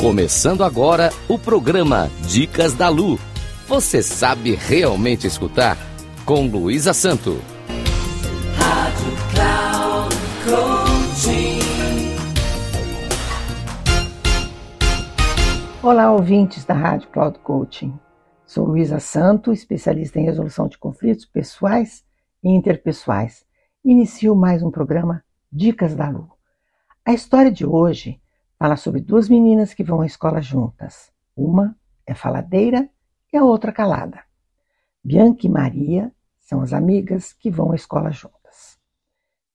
Começando agora o programa Dicas da Lu. Você sabe realmente escutar? Com Luísa Santo. Rádio Cloud Olá, ouvintes da Rádio Cloud Coaching. Sou Luísa Santo, especialista em resolução de conflitos pessoais e interpessoais. Inicio mais um programa Dicas da Lu. A história de hoje fala sobre duas meninas que vão à escola juntas. Uma é faladeira e a outra calada. Bianca e Maria são as amigas que vão à escola juntas.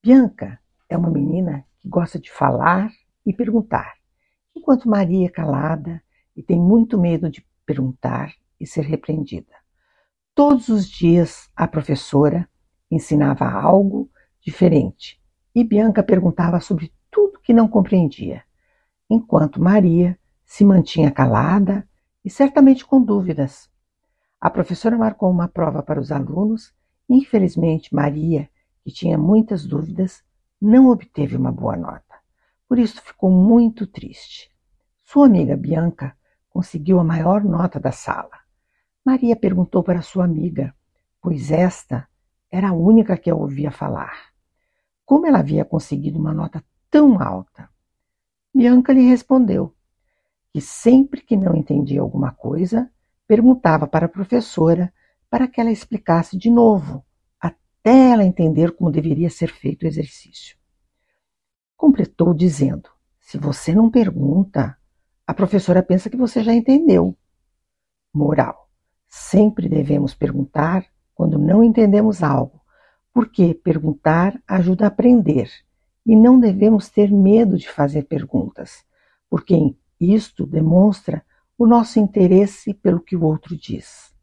Bianca é uma menina que gosta de falar e perguntar, enquanto Maria é calada e tem muito medo de perguntar e ser repreendida. Todos os dias a professora ensinava algo diferente e Bianca perguntava sobre tudo que não compreendia enquanto Maria se mantinha calada e certamente com dúvidas. A professora marcou uma prova para os alunos e, infelizmente, Maria, que tinha muitas dúvidas, não obteve uma boa nota. Por isso ficou muito triste. Sua amiga Bianca conseguiu a maior nota da sala. Maria perguntou para sua amiga, pois esta era a única que a ouvia falar. Como ela havia conseguido uma nota tão alta? Bianca lhe respondeu que sempre que não entendia alguma coisa, perguntava para a professora para que ela explicasse de novo, até ela entender como deveria ser feito o exercício. Completou dizendo: Se você não pergunta, a professora pensa que você já entendeu. Moral: sempre devemos perguntar quando não entendemos algo, porque perguntar ajuda a aprender e não devemos ter medo de fazer perguntas, porque isto demonstra o nosso interesse pelo que o outro diz.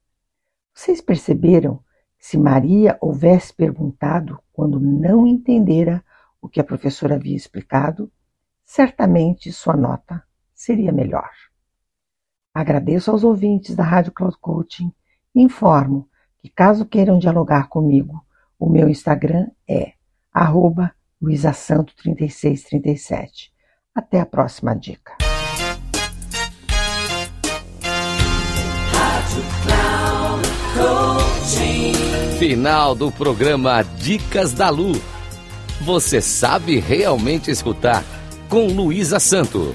Vocês perceberam que se Maria houvesse perguntado quando não entendera o que a professora havia explicado, certamente sua nota seria melhor. Agradeço aos ouvintes da Rádio Cloud Coaching e informo que, caso queiram dialogar comigo, o meu Instagram é arroba Luísa Santo 3637. Até a próxima dica. Final do programa Dicas da Lu. Você sabe realmente escutar com Luísa Santo.